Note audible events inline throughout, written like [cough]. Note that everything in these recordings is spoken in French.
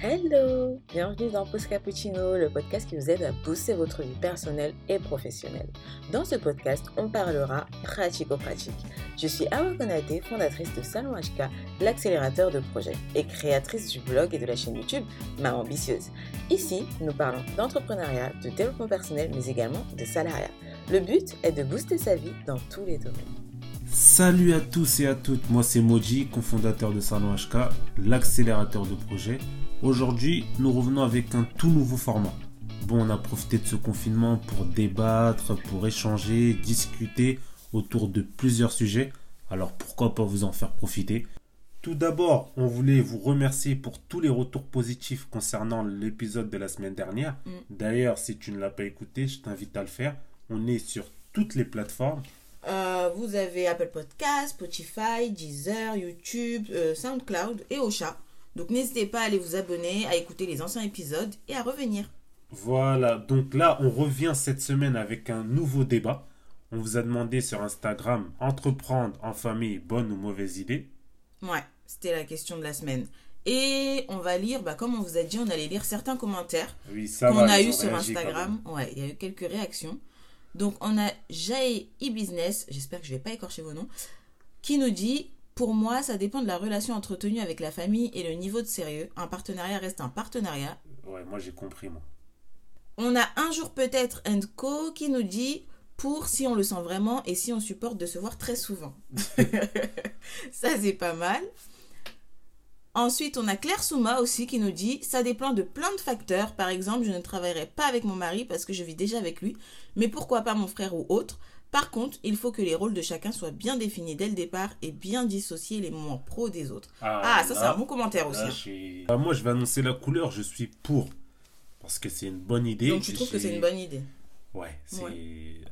Hello Bienvenue dans Post Cappuccino, le podcast qui vous aide à booster votre vie personnelle et professionnelle. Dans ce podcast, on parlera pratico-pratique. Je suis Awa Konate, fondatrice de Salon HK, l'accélérateur de projets, et créatrice du blog et de la chaîne YouTube Ma Ambitieuse. Ici, nous parlons d'entrepreneuriat, de développement personnel, mais également de salariat. Le but est de booster sa vie dans tous les domaines. Salut à tous et à toutes, moi c'est Moji, cofondateur de Salon HK, l'accélérateur de projets. Aujourd'hui, nous revenons avec un tout nouveau format. Bon, on a profité de ce confinement pour débattre, pour échanger, discuter autour de plusieurs sujets. Alors pourquoi pas vous en faire profiter? Tout d'abord, on voulait vous remercier pour tous les retours positifs concernant l'épisode de la semaine dernière. Mm. D'ailleurs, si tu ne l'as pas écouté, je t'invite à le faire. On est sur toutes les plateformes. Euh, vous avez Apple Podcast, Spotify, Deezer, YouTube, euh, SoundCloud et Ocha. Donc n'hésitez pas à aller vous abonner, à écouter les anciens épisodes et à revenir. Voilà, donc là, on revient cette semaine avec un nouveau débat. On vous a demandé sur Instagram, entreprendre en famille, bonne ou mauvaise idée Ouais, c'était la question de la semaine. Et on va lire, bah, comme on vous a dit, on allait lire certains commentaires Oui, qu'on a eu sur Instagram. Ouais, il y a eu quelques réactions. Donc on a Jae e-business, j'espère que je vais pas écorcher vos noms, qui nous dit pour moi, ça dépend de la relation entretenue avec la famille et le niveau de sérieux. Un partenariat reste un partenariat. Ouais, moi j'ai compris, moi. On a un jour peut-être and co qui nous dit pour si on le sent vraiment et si on supporte de se voir très souvent. [laughs] ça c'est pas mal. Ensuite, on a Claire Souma aussi qui nous dit ça dépend de plein de facteurs. Par exemple, je ne travaillerai pas avec mon mari parce que je vis déjà avec lui, mais pourquoi pas mon frère ou autre? Par contre, il faut que les rôles de chacun soient bien définis dès le départ et bien dissocier les moments pro des autres. Ah, ça c'est un bon commentaire aussi. là, hein. j'ai- Ah, moi, je vais annoncer la couleur, je suis pour. Parce que c'est une bonne idée. Donc tu trouves que c'est une bonne idée? Ouais, c'est.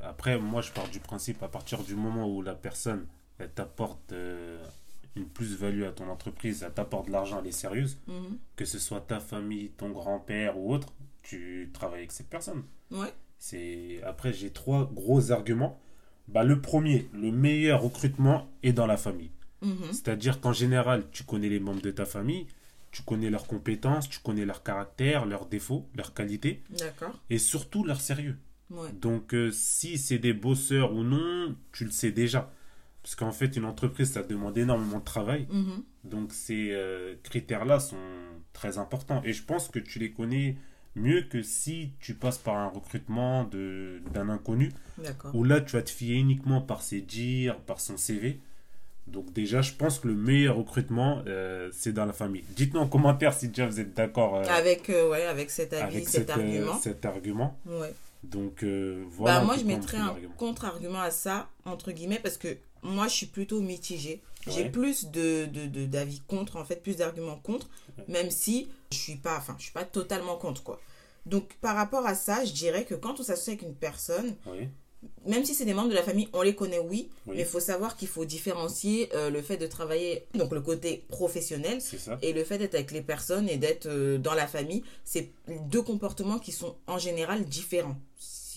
Après, moi, je pars du principe, à partir du moment où la personne, elle t'apporte euh, une plus-value à ton entreprise, elle t'apporte de l'argent, elle est sérieuse, Mhm. que ce soit ta famille, ton grand-père ou autre, tu travailles avec cette personne. Ouais. C'est après j'ai trois gros arguments. Bah le premier, le meilleur recrutement est dans la famille. Mhm. C'est-à-dire qu'en général, tu connais les membres de ta famille, tu connais leurs compétences, tu connais leur caractère, leurs défauts, leurs qualités D'accord. et surtout leur sérieux. Ouais. Donc euh, si c'est des bosseurs ou non, tu le sais déjà. Parce qu'en fait, une entreprise, ça demande énormément de travail. Mhm. Donc ces euh, critères-là sont très importants. Et je pense que tu les connais mieux que si tu passes par un recrutement de- d'un inconnu, D'accord. où là tu vas te fier uniquement par ses dires, par son CV. Donc déjà, je pense que le meilleur recrutement, euh, c'est dans la famille. Dites-nous en commentaire si déjà vous êtes d'accord euh, Avec, euh, ouais, avec cet avis, avec cet argument. cet argument. Ouais. Donc euh, voilà. bah, moi, je mettrais un contre-argument à ça, entre guillemets, parce que moi, je suis plutôt mitigée. J'ai Ouais. plus de, de, de- d'avis contre, en fait, plus d'arguments contre, même si je suis pas, enfin, je suis pas totalement contre, quoi. Donc, par rapport à ça, je dirais que quand on s'associe avec une personne, même si c'est des membres de la famille, on les connaît, oui, Oui. mais il faut savoir qu'il faut différencier euh, le fait de travailler, donc le côté professionnel, et le fait d'être avec les personnes et d'être euh, dans la famille, c'est deux comportements qui sont en général différents.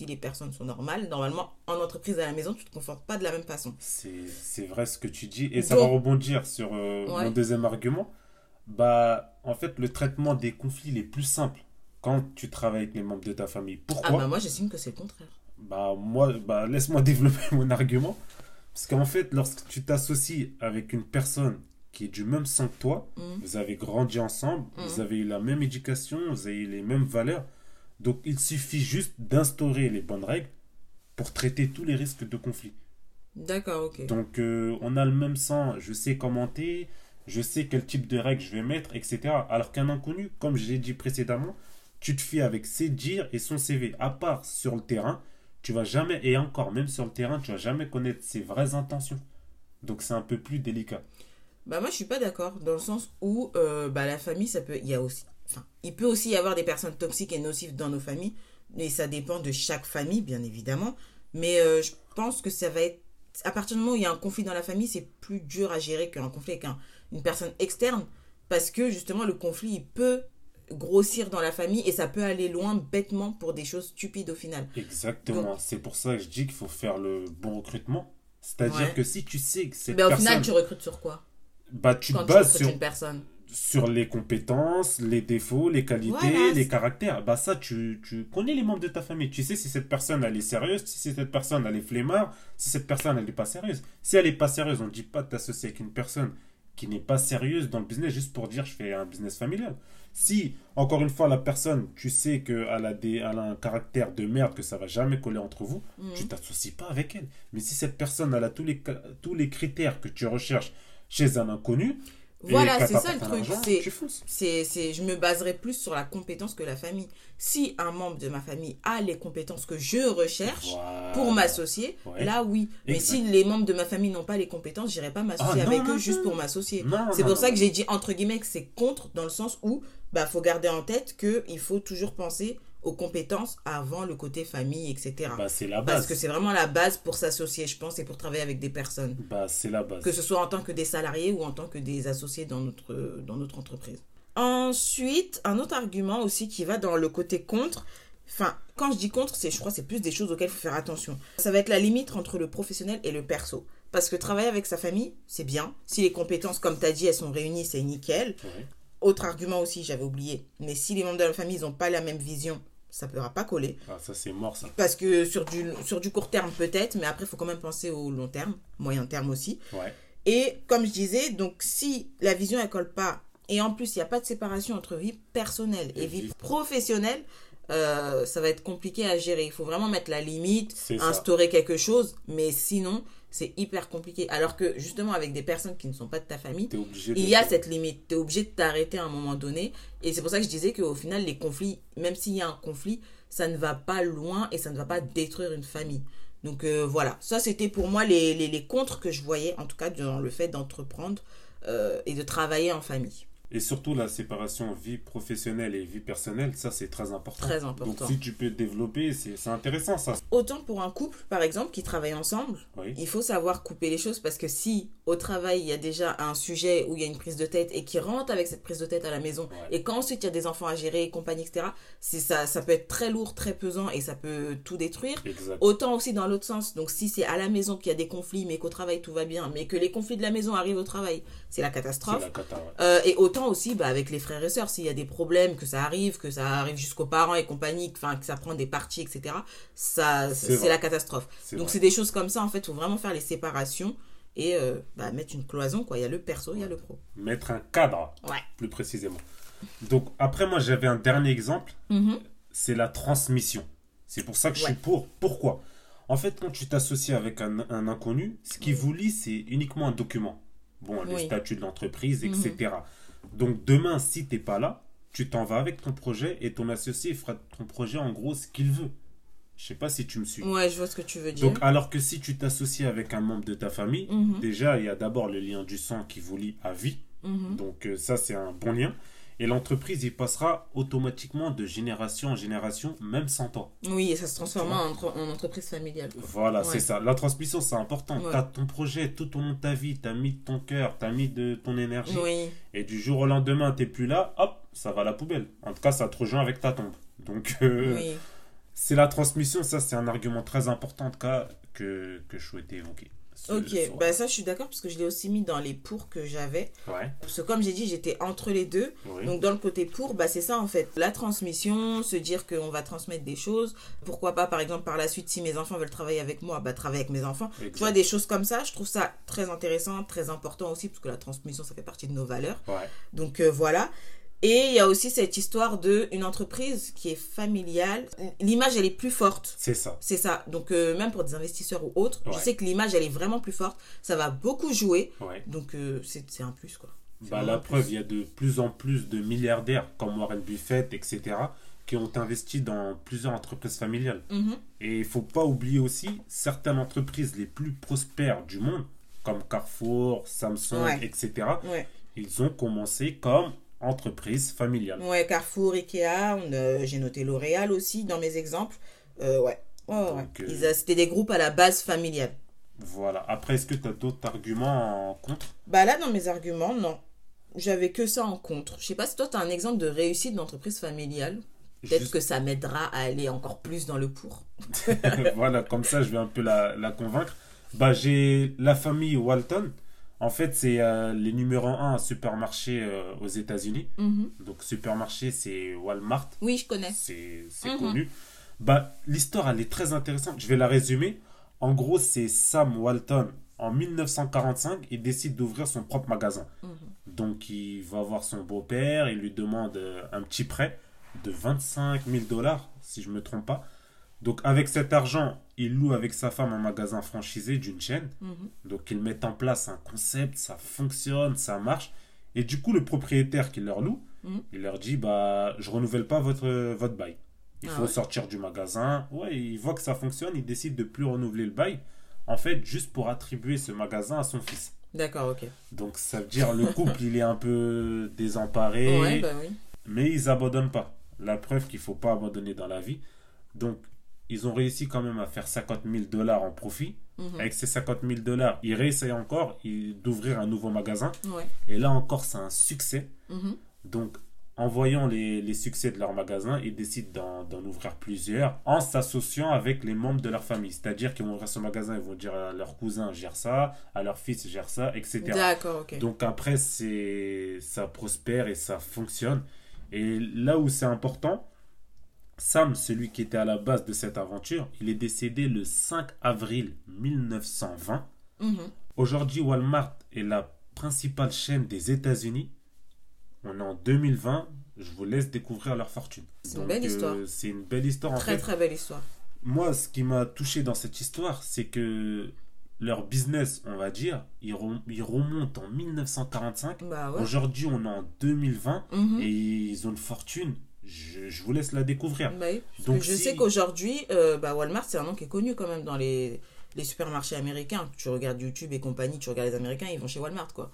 Si les personnes sont normales, normalement, en entreprise à la maison, tu te confortes pas de la même façon. C'est vrai ce que tu dis. Et ça va rebondir sur euh, Ouais. mon deuxième argument. Bah, en fait, le traitement des conflits les plus simples quand tu travailles avec les membres de ta famille. Ah Pourquoi bah moi, j'estime que c'est le contraire. Bah moi, bah laisse-moi [laughs] développer mon argument. Parce qu'en fait, lorsque tu t'associes avec une personne qui est du même sang que toi, Mhm. vous avez grandi ensemble, Mhm. vous avez eu la même éducation, vous avez eu les mêmes valeurs. Donc il suffit juste d'instaurer les bonnes règles pour traiter tous les risques de conflit. D'accord, ok. Donc euh, on a le même sang, je sais commenter, je sais quel type de règles je vais mettre, etc. Alors qu'un inconnu, comme je l'ai dit précédemment, tu te fies avec ses dires et son CV. À part sur le terrain, tu vas jamais, et encore même sur le terrain, tu vas jamais connaître ses vraies intentions. Donc c'est un peu plus délicat. Bah moi, je suis pas d'accord, dans le sens où euh, bah, la famille, ça peut... Il y a aussi... Enfin, il peut aussi y avoir des personnes toxiques et nocives dans nos familles, mais ça dépend de chaque famille, bien évidemment. Mais euh, je pense que ça va être... À partir du moment où il y a un conflit dans la famille, c'est plus dur à gérer qu'un conflit avec un- une personne externe, parce que justement, le conflit, il peut grossir dans la famille et ça peut aller loin bêtement pour des choses stupides au final. Exactement. C'est pour ça que je dis qu'il faut faire le bon recrutement. C'est-à-dire Ouais. que si tu sais que cette Mais au personne... final, tu recrutes sur quoi? Bah, tu te bases recrutes sur, une personne sur les compétences, les défauts, les qualités, Voilà. les caractères. Bah ça, tu, tu connais les membres de ta famille. Tu sais si cette personne, elle est sérieuse, si cette personne, elle est flemmard, si cette personne, elle n'est pas sérieuse. Si elle n'est pas sérieuse, on ne dit pas de t'associer avec une personne qui n'est pas sérieuse dans le business juste pour dire je fais un business familial. Si, encore une fois, la personne, tu sais qu'elle a, des, elle a un caractère de merde, que ça va jamais coller entre vous, Mhm. tu t'associes pas avec elle. Mais si cette personne, elle a tous les, tous les critères que tu recherches chez un inconnu, Voilà, c'est ça le truc. C'est c'est, je me baserai plus sur la compétence que la famille. Si un membre de ma famille a les compétences que je recherche Voilà. pour m'associer, Ouais. là oui. Mais si les membres de ma famille n'ont pas les compétences, j'irai pas m'associer Ah, non, avec non, eux juste non. pour m'associer. C'est pour ça que j'ai dit entre guillemets que c'est contre dans le sens où bah faut garder en tête que il faut toujours penser aux compétences avant le côté famille, etc. Bah, c'est la Parce base. que c'est vraiment la base pour s'associer, je pense, et pour travailler avec des personnes. Bah, c'est la base. Que ce soit en tant que des salariés ou en tant que des associés dans notre, dans notre entreprise. Ensuite, un autre argument aussi qui va dans le côté contre. Enfin, quand je dis contre, c'est, je crois, que c'est plus des choses auxquelles il faut faire attention. Ça va être la limite entre le professionnel et le perso. Parce que travailler avec sa famille, c'est bien. Si les compétences, comme tu as dit, elles sont réunies, c'est nickel. Ouais. Autre argument aussi, j'avais oublié. Mais si les membres de la famille n'ont pas la même vision, ça ne pourra pas coller. Ah, ça, c'est mort, ça. Parce que sur du, sur du court terme, peut-être, mais après, il faut quand même penser au long terme, moyen terme aussi. Ouais. Et comme je disais, donc si la vision elle colle pas, et en plus il n'y a pas de séparation entre vie personnelle et, Et vie vie- professionnelle, euh, ça va être compliqué à gérer. Il faut vraiment mettre la limite, instaurer quelque chose, mais sinon c'est hyper compliqué. Alors que justement avec des personnes qui ne sont pas de ta famille, il y a cette limite. Tu es obligé de t'arrêter à un moment donné. Et c'est pour ça que je disais qu'au final, les conflits, même s'il y a un conflit, ça ne va pas loin et ça ne va pas détruire une famille. Donc euh, voilà, ça c'était pour moi les, les, les contres que je voyais, en tout cas dans le fait d'entreprendre euh, et de travailler en famille. Et surtout, la séparation vie professionnelle et vie personnelle, ça, c'est très important. Très important. Donc, si tu peux développer, c'est intéressant, ça. Autant pour un couple, par exemple, qui travaille ensemble, Oui. il faut savoir couper les choses parce que si au travail il y a déjà un sujet où il y a une prise de tête et qui rentre avec cette prise de tête à la maison Ouais. et qu'ensuite il y a des enfants à gérer et compagnie etc ça ça peut être très lourd très pesant et ça peut tout détruire Exact. autant aussi dans l'autre sens donc si c'est à la maison qu'il y a des conflits mais qu'au travail tout va bien mais que les conflits de la maison arrivent au travail c'est la catastrophe la cata, ouais. euh, et autant aussi bah, avec les frères et sœurs, s'il y a des problèmes, que ça arrive, que ça arrive jusqu'aux parents et compagnie, que, enfin, que ça prend des parties, etc., ça, C'est la catastrophe. Donc c'est des choses comme ça, en fait, il faut vraiment faire les séparations et euh, bah, mettre une cloison, quoi. Il y a le perso, il y a le pro. Mettre un cadre, Ouais. plus précisément. Donc, après, moi, j'avais un dernier exemple. Mhm. c'est la transmission. C'est pour ça que je suis pour. Pourquoi? En fait, quand tu t'associes avec un, un inconnu, ce qui Oui. vous lie, c'est uniquement un document. Bon, les Oui. statuts de l'entreprise, etc. Donc, demain, si tu n'es pas là, tu t'en vas avec ton projet et ton associé fera ton projet en gros ce qu'il veut. Je sais pas si tu me suis. Ouais, je vois ce que tu veux dire. Donc, alors que si tu t'associes avec un membre de ta famille, Mhm. déjà, il y a d'abord le lien du sang qui vous lie à vie. Mhm. Donc euh, ça, c'est un bon lien. Et l'entreprise, il passera automatiquement de génération en génération, même sans toi. Oui, et ça se transforme Tu vois. en, entre- en entreprise familiale. quoi. Voilà, Ouais. c'est ça. La transmission, c'est important. Ouais. Tu as ton projet tout au long de ta vie, tu as mis de ton cœur, tu as mis de ton énergie. Oui, Et du jour au lendemain, tu plus là, hop, ça va à la poubelle. En tout cas, ça te rejoint avec ta tombe. Donc, euh, oui. c'est la transmission, ça, c'est un argument très important, en tout cas, que, que je souhaitais évoquer. Ok, bah ça je suis d'accord parce que je l'ai aussi mis dans les pour que j'avais. Ouais, Parce que comme j'ai dit, j'étais entre les deux. oui. Donc dans le côté pour, bah c'est ça en fait. La transmission, se dire qu'on va transmettre des choses. Pourquoi pas par exemple par la suite si mes enfants veulent travailler avec moi, bah travailler avec mes enfants. Exact. Tu vois des choses comme ça, je trouve ça très intéressant, très important aussi parce que la transmission ça fait partie de nos valeurs. Ouais, Donc euh, voilà. Et il y a aussi cette histoire de une entreprise qui est familiale. L'image elle est plus forte. c'est ça. C'est ça. Donc euh, même pour des investisseurs ou autres, je sais que l'image elle est vraiment plus forte. Ça va beaucoup jouer. Ouais. Donc euh, c'est un plus quoi. Bah, la preuve, il y a de plus en plus de milliardaires comme Warren Buffett, etc., qui ont investi dans plusieurs entreprises familiales. Mhm. Et il faut pas oublier aussi certaines entreprises les plus prospères du monde, comme Carrefour, Samsung, Ouais. etc., ils ont commencé comme entreprises familiales. Ouais, Carrefour, Ikea, euh, j'ai noté L'Oréal aussi dans mes exemples. Euh, ouais. Ouais, ouais, euh, euh, C'était des groupes à la base familiale. Voilà. Après, est-ce que tu as d'autres arguments en contre? Bah là, dans mes arguments, non. J'avais que ça en contre. Je sais pas si toi, tu as un exemple de réussite d'entreprise familiale. Peut-être Juste- que ça m'aidera à aller encore plus dans le pour. [laughs] voilà, comme ça, je vais un peu la, la convaincre. Bah, j'ai la famille Walton. En fait, c'est euh, les numéros 1 supermarchés euh, aux États-Unis. Mhm. Donc, supermarché, c'est Walmart. Oui, je connais. C'est c'est Mhm. connu. Bah, l'histoire, elle est très intéressante. Je vais la résumer. En gros, c'est Sam Walton. En 1945, il décide d'ouvrir son propre magasin. Mhm. Donc, il va voir son beau-père. Il lui demande euh, un petit prêt de 25 000 dollars, si je ne me trompe pas. Donc, avec cet argent, il loue avec sa femme un magasin franchisé d'une chaîne. Mhm. Donc, ils mettent en place un concept, ça fonctionne, ça marche. Et du coup, le propriétaire qui leur loue, Mhm. il leur dit bah, Je renouvelle pas votre, votre bail. Il Ah faut ouais. sortir du magasin. Ouais, il voit que ça fonctionne, il décide de plus renouveler le bail. En fait, juste pour attribuer ce magasin à son fils. D'accord, ok. Donc, ça veut dire le couple, il est un peu désemparé. Ouais, bah oui. Mais ils abandonnent pas. La preuve qu'il faut pas abandonner dans la vie. Donc, ils ont réussi quand même à faire 50 000 dollars en profit. Mhm. Avec ces 50 000 dollars, ils réessayent encore d'ouvrir un nouveau magasin. Ouais. Et là encore, c'est un succès. Mhm. Donc, en voyant les, les succès de leur magasin, ils décident d'en ouvrir plusieurs en s'associant avec les membres de leur famille. C'est-à-dire qu'ils vont ouvrir ce magasin, ils vont dire à leur cousin gère ça, à leur fils gère ça, etc. D'accord, ok. Donc après, ça prospère et ça fonctionne. Et là où c'est important, Sam, celui qui était à la base de cette aventure, il est décédé le 5 avril 1920. Mhm. Aujourd'hui, Walmart est la principale chaîne des États-Unis. On est en 2020. Je vous laisse découvrir leur fortune. C'est une belle histoire. euh, c'est une belle histoire. En Très, fait, très belle histoire. moi, ce qui m'a touché dans cette histoire, c'est que leur business, on va dire, il, rem- il remonte en 1945. Bah ouais. Aujourd'hui, on est en 2020 Mhm. et ils ont une fortune. Je, je vous laisse la découvrir. Bah oui, Donc, je si- sais qu'aujourd'hui, euh, bah, Walmart, c'est un nom qui est connu quand même dans les, les supermarchés américains. Tu regardes YouTube et compagnie, tu regardes les Américains, ils vont chez Walmart, quoi.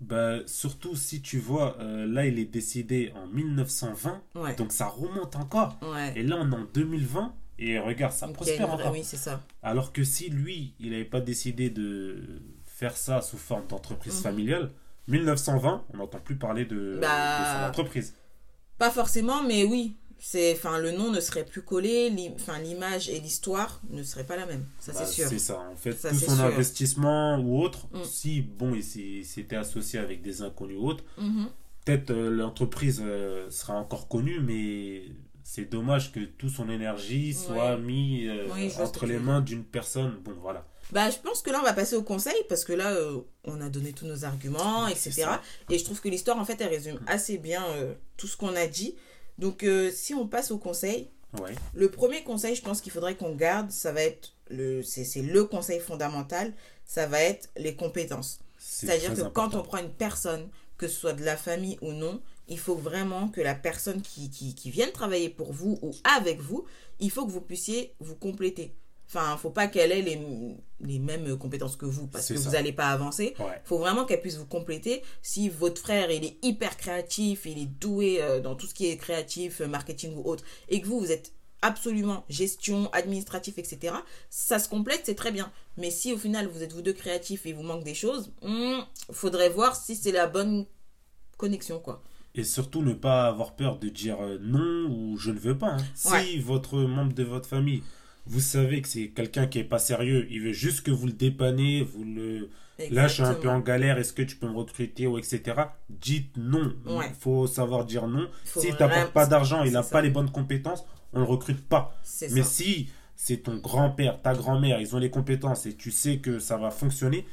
Bah, surtout si tu vois, euh, là, il est décédé en 1920, Ouais. donc ça remonte encore. Ouais. Et là, on est en 2020 et regarde, ça prospère encore. Oui, c'est ça. Alors que si lui, il n'avait pas décidé de faire ça sous forme d'entreprise Mhm. familiale, 1920, on n'entend plus parler de, Bah, de son entreprise. Pas forcément, mais oui. C'est, enfin, le nom ne serait plus collé, enfin, l'image et l'histoire ne seraient pas la même. Ça, Bah, c'est sûr. C'est ça. En fait, Ça, tout son sûr. investissement ou autre, Mm. si, bon, il s'était associé avec des inconnus ou autres, Mhm. peut-être euh, l'entreprise euh, sera encore connue, mais c'est dommage que toute son énergie soit Ouais. mis euh, Oui, entre les mains d'une personne. Bon, voilà. Bah, je pense que là, on va passer au conseil parce que là, euh, on a donné tous nos arguments, etc. Et je trouve que l'histoire, en fait, elle résume assez bien euh, tout ce qu'on a dit. Donc, euh, si on passe au conseil, Ouais. le premier conseil, je pense qu'il faudrait qu'on garde, ça va être le, c'est, c'est le conseil fondamental, ça va être les compétences. C'est C'est-à-dire que quand on prend une personne, que ce soit de la famille ou non, il faut vraiment que la personne qui, qui, qui vienne travailler pour vous ou avec vous, il faut que vous puissiez vous compléter. Enfin, faut pas qu'elle ait les, les mêmes compétences que vous parce que ça. vous n'allez pas avancer. Ouais. faut vraiment qu'elle puisse vous compléter. Si votre frère, il est hyper créatif, il est doué euh, dans tout ce qui est créatif, euh, marketing ou autre, et que vous, vous êtes absolument gestion, administratif, etc., ça se complète, c'est très bien. Mais si au final, vous êtes vous deux créatifs et il vous manque des choses, hmm, faudrait voir si c'est la bonne connexion, quoi. Et surtout ne pas avoir peur de dire euh, non ou je ne veux pas. hein. Si votre membre de votre famille, vous savez que c'est quelqu'un qui est pas sérieux, il veut juste que vous le dépannez, vous le... Là, je suis un peu Exactement. en galère, est-ce que tu peux me recruter ou etc. Dites non. Il Ouais. faut savoir dire non. S'il vraiment- t'apporte pas d'argent, il n'a pas les bonnes compétences, on le recrute pas. Mais ça. si c'est ton grand-père, ta grand-mère, ils ont les compétences et tu sais que ça va fonctionner,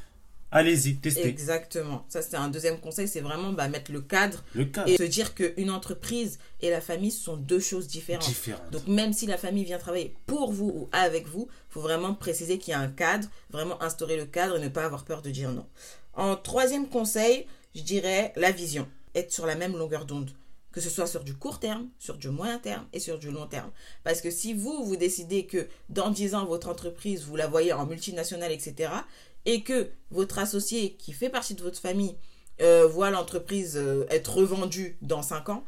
allez-y, testez. Exactement. Ça, c'est un deuxième conseil, c'est vraiment bah, mettre le cadre Le et se dire qu'une entreprise et la famille sont deux choses différentes. différent. Donc même si la famille vient travailler pour vous ou avec vous, faut vraiment préciser qu'il y a un cadre, vraiment instaurer le cadre et ne pas avoir peur de dire non. En troisième conseil, je dirais la vision. Être sur la même longueur d'onde. Que ce soit sur du court terme, sur du moyen terme et sur du long terme. Parce que si vous, vous décidez que dans 10 ans, votre entreprise, vous la voyez en multinationale, etc., et que votre associé qui fait partie de votre famille euh, voit l'entreprise euh, être revendue dans 5 ans,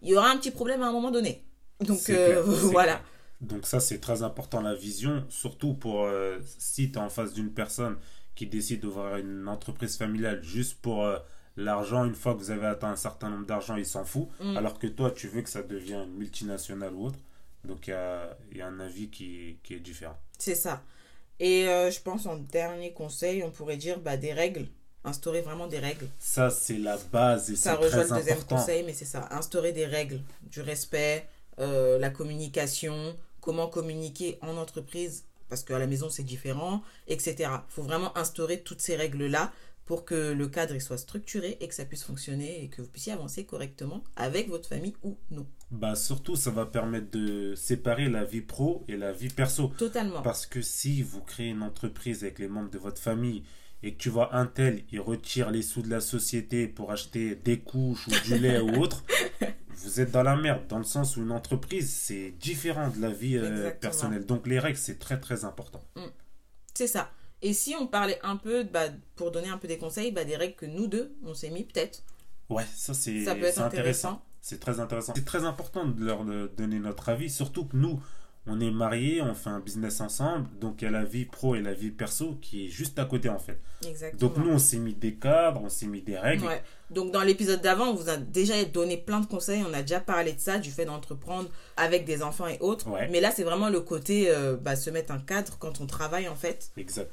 il y aura un petit problème à un moment donné. Donc euh, clair, [laughs] voilà. clair. Donc ça, c'est très important, la vision, surtout pour si tu es en face d'une personne qui décide d'ouvrir une entreprise familiale juste pour l'argent, une fois que vous avez atteint un certain nombre d'argent, il s'en fout, Mm. alors que toi, tu veux que ça devienne une multinationale ou autre. Donc il y a, il y a un avis qui, qui est différent. C'est ça. Et euh, je pense en dernier conseil, on pourrait dire bah, des règles Instaurer vraiment des règles. Ça, c'est la base et c'est Ça rejoint très le deuxième important. conseil, mais c'est ça. Instaurer des règles, du respect, euh, la communication, comment communiquer en entreprise, parce qu'à la maison c'est différent, etc. Il faut vraiment instaurer toutes ces règles-là pour que le cadre il soit structuré et que ça puisse fonctionner et que vous puissiez avancer correctement avec votre famille ou non. Bah, surtout, ça va permettre de séparer la vie pro et la vie perso. Totalement. Parce que si vous créez une entreprise avec les membres de votre famille et que tu vois un tel, il retire les sous de la société pour acheter des couches ou du lait ou autre, [laughs] vous êtes dans la merde. Dans le sens où une entreprise, c'est différent de la vie euh, personnelle. Donc les règles, c'est très très important. C'est ça. Et si on parlait un peu, bah, pour donner un peu des conseils, bah, des règles que nous deux, on s'est mis peut-être. Ouais, ça c'est Ça peut être c'est intéressant. C'est très intéressant. C'est très important de leur euh, donner notre avis, surtout que nous, on est mariés, on fait un business ensemble, donc il y a la vie pro et la vie perso qui est juste à côté en fait. Exactement. Donc nous, on s'est mis des cadres, on s'est mis des règles. Ouais. Donc dans l'épisode d'avant, on vous a déjà donné plein de conseils, on a déjà parlé de ça, du fait d'entreprendre avec des enfants et autres. Ouais. Mais là, c'est vraiment le côté euh, bah, se mettre un cadre quand on travaille en fait. Exact.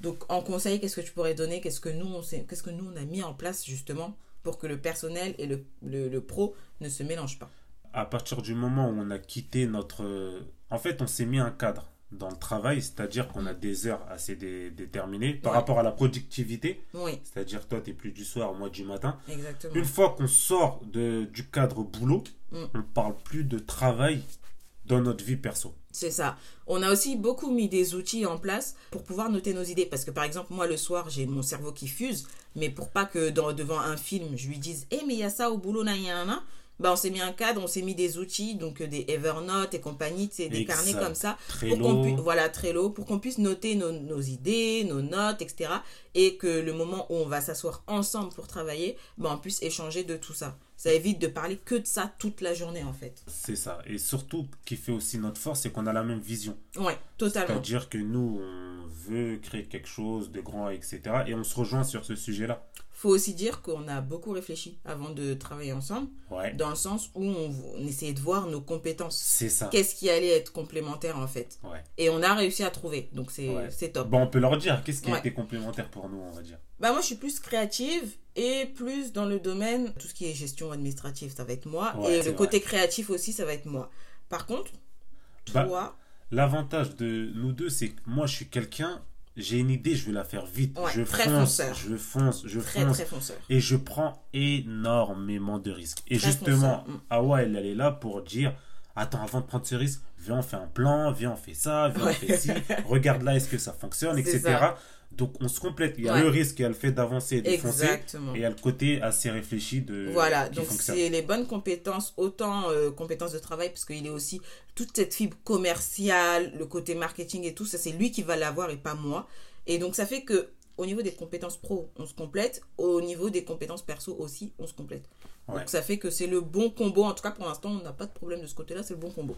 Donc en conseil, qu'est-ce que tu pourrais donner? Qu'est-ce que nous on qu'est-ce que nous on a mis en place justement pour que le personnel et le, le, le pro ne se mélangent pas À partir du moment où on a quitté notre... En fait, on s'est mis un cadre dans le travail, c'est-à-dire qu'on a des heures assez dé- déterminées par Ouais. rapport à la productivité, Oui, c'est-à-dire toi, tu es plus du soir, moi du matin. exactement. Une fois qu'on sort de, du cadre boulot, Mm. on parle plus de travail dans notre vie perso. C'est ça. On a aussi beaucoup mis des outils en place pour pouvoir noter nos idées. Parce que par exemple, moi le soir, j'ai mon cerveau qui fuse. Mais pour pas que dans, devant un film, je lui dise Eh, mais il y a ça au boulot, nan, nan, nan. Bah, on s'est mis un cadre, on s'est mis des outils, donc euh, des Evernote et compagnie, des Exact. carnets comme ça. Pour Trello. qu'on puisse, voilà, Trello, pour qu'on puisse noter nos, nos idées, nos notes, etc. Et que le moment où on va s'asseoir ensemble pour travailler, bah, on puisse échanger de tout ça. Ça évite de parler que de ça toute la journée, en fait. C'est ça. Et surtout, ce qui fait aussi notre force, c'est qu'on a la même vision. Ouais, totalement. C'est-à-dire que nous, on veut créer quelque chose de grand, etc. Et on se rejoint sur ce sujet-là. Faut aussi dire qu'on a beaucoup réfléchi avant de travailler ensemble, Ouais. dans le sens où on, on essayait de voir nos compétences. C'est ça. Qu'est-ce qui allait être complémentaire en fait. Ouais. Et on a réussi à trouver, donc c'est Ouais. top. Bon, on peut leur dire qu'est-ce qui a été complémentaire pour nous, on va dire. Bah moi je suis plus créative et plus dans le domaine, tout ce qui est gestion administrative, ça va être moi. Et le côté créatif aussi, ça va être moi. Par contre, Bah, toi, L'avantage de nous deux, c'est que moi, je suis quelqu'un, j'ai une idée, je vais la faire vite. Ouais, je très fonce, je fonce, je très fonce. Et je prends énormément de risques. Et Très justement, fonceur. Awa, elle, elle est là pour dire Attends, avant de prendre ce risque, viens, on fait un plan, viens, on fait ça, viens, Ouais. on fait ci, [laughs] regarde là, est-ce que ça fonctionne, etc. ça. Donc, on se complète. Il y a Ouais. le risque, il y a le fait d'avancer et de foncer. Exactement. Et il y a le côté assez réfléchi de. Voilà, donc c'est les bonnes compétences, autant euh, compétences de travail, parce qu'il est aussi toute cette fibre commerciale, le côté marketing et tout, ça c'est lui qui va l'avoir et pas moi. Et donc ça fait que au niveau des compétences pro, on se complète, au niveau des compétences perso aussi, on se complète. Ouais. Donc ça fait que c'est le bon combo, en tout cas pour l'instant on n'a pas de problème de ce côté-là, c'est le bon combo.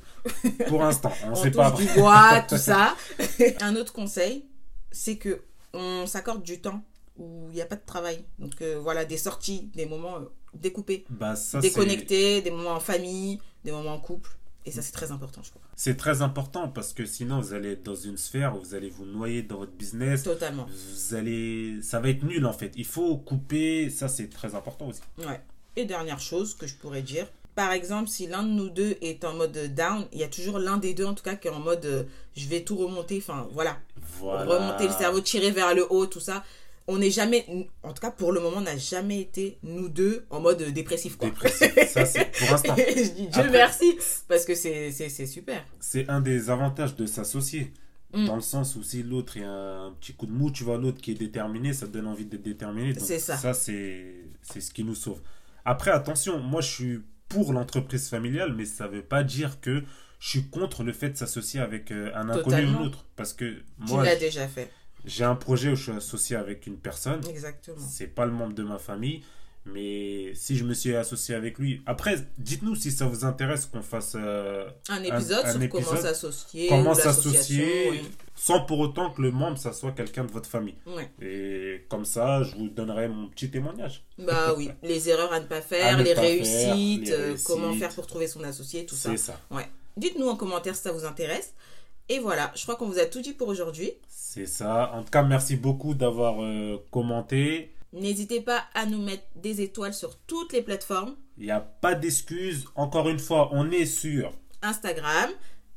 Pour l'instant, on [laughs] ne On sait pas. du bois, tout ça. [laughs] Un autre conseil, c'est que on s'accorde du temps où il n'y a pas de travail. Donc euh, voilà, des sorties, des moments euh, découpés Bah, ça, c'est- déconnecté, des moments en famille, des moments en couple. Et ça, c'est très important, je crois. C'est très important parce que sinon, vous allez être dans une sphère où vous allez vous noyer dans votre business. Totalement. Vous allez. Ça va être nul en fait. Il faut couper. Ça, c'est très important aussi. Ouais. Et dernière chose que je pourrais dire, par exemple, si l'un de nous deux est en mode down, il y a toujours l'un des deux, en tout cas, qui est en mode euh, je vais tout remonter, enfin voilà, Voilà. remonter le cerveau, tirer vers le haut, tout ça. On n'est jamais, en tout cas pour le moment, on n'a jamais été, nous deux, en mode dépressif. Quoi. Dépressif. ça, c'est pour [laughs] l'instant. Je dis Dieu Après- merci, parce que c'est super. C'est un des avantages de s'associer. Mm. Dans le sens où si l'autre est un petit coup de mou, tu vois l'autre qui est déterminé, ça te donne envie d'être déterminé. C'est ça. Ça, c'est c'est ce qui nous sauve. Après, attention, moi je suis pour l'entreprise familiale, mais ça veut pas dire que je suis contre le fait de s'associer avec euh, un inconnu ou un autre. Parce que Tu moi, l'as déjà fait. j'ai un projet où je suis associé avec une personne. Exactement. C'est pas le membre de ma famille. Mais si je me suis associé avec lui. Après, dites-nous si ça vous intéresse qu'on fasse euh, Un épisode un sur comment s'associer. comment s'associer oui. sans pour autant que le membre ça soit quelqu'un de votre famille. Et comme ça, je vous donnerai mon petit témoignage. Bah oui, les erreurs à ne pas faire, À ne les, pas faire, réussites, les euh, réussites. comment faire pour trouver son associé, tout ça. C'est ça. Ouais. Dites-nous en commentaire si ça vous intéresse. Et voilà, je crois qu'on vous a tout dit pour aujourd'hui. C'est ça. En tout cas, merci beaucoup d'avoir euh, commenté. N'hésitez pas à nous mettre des étoiles sur toutes les plateformes. Il n'y a pas d'excuses. Encore une fois, on est sur Instagram,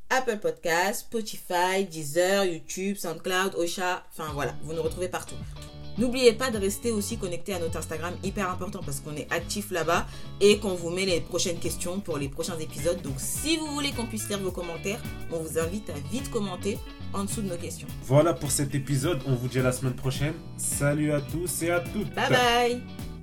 Apple Podcasts, Spotify, Deezer, YouTube, SoundCloud, Ocha. Enfin voilà, vous nous retrouvez partout. N'oubliez pas de rester aussi connecté à notre Instagram, hyper important parce qu'on est actif là-bas et qu'on vous met les prochaines questions pour les prochains épisodes. Donc si vous voulez qu'on puisse lire vos commentaires, on vous invite à vite commenter en dessous de nos questions. Voilà pour cet épisode. On vous dit à la semaine prochaine. Salut à tous et à toutes. Bye bye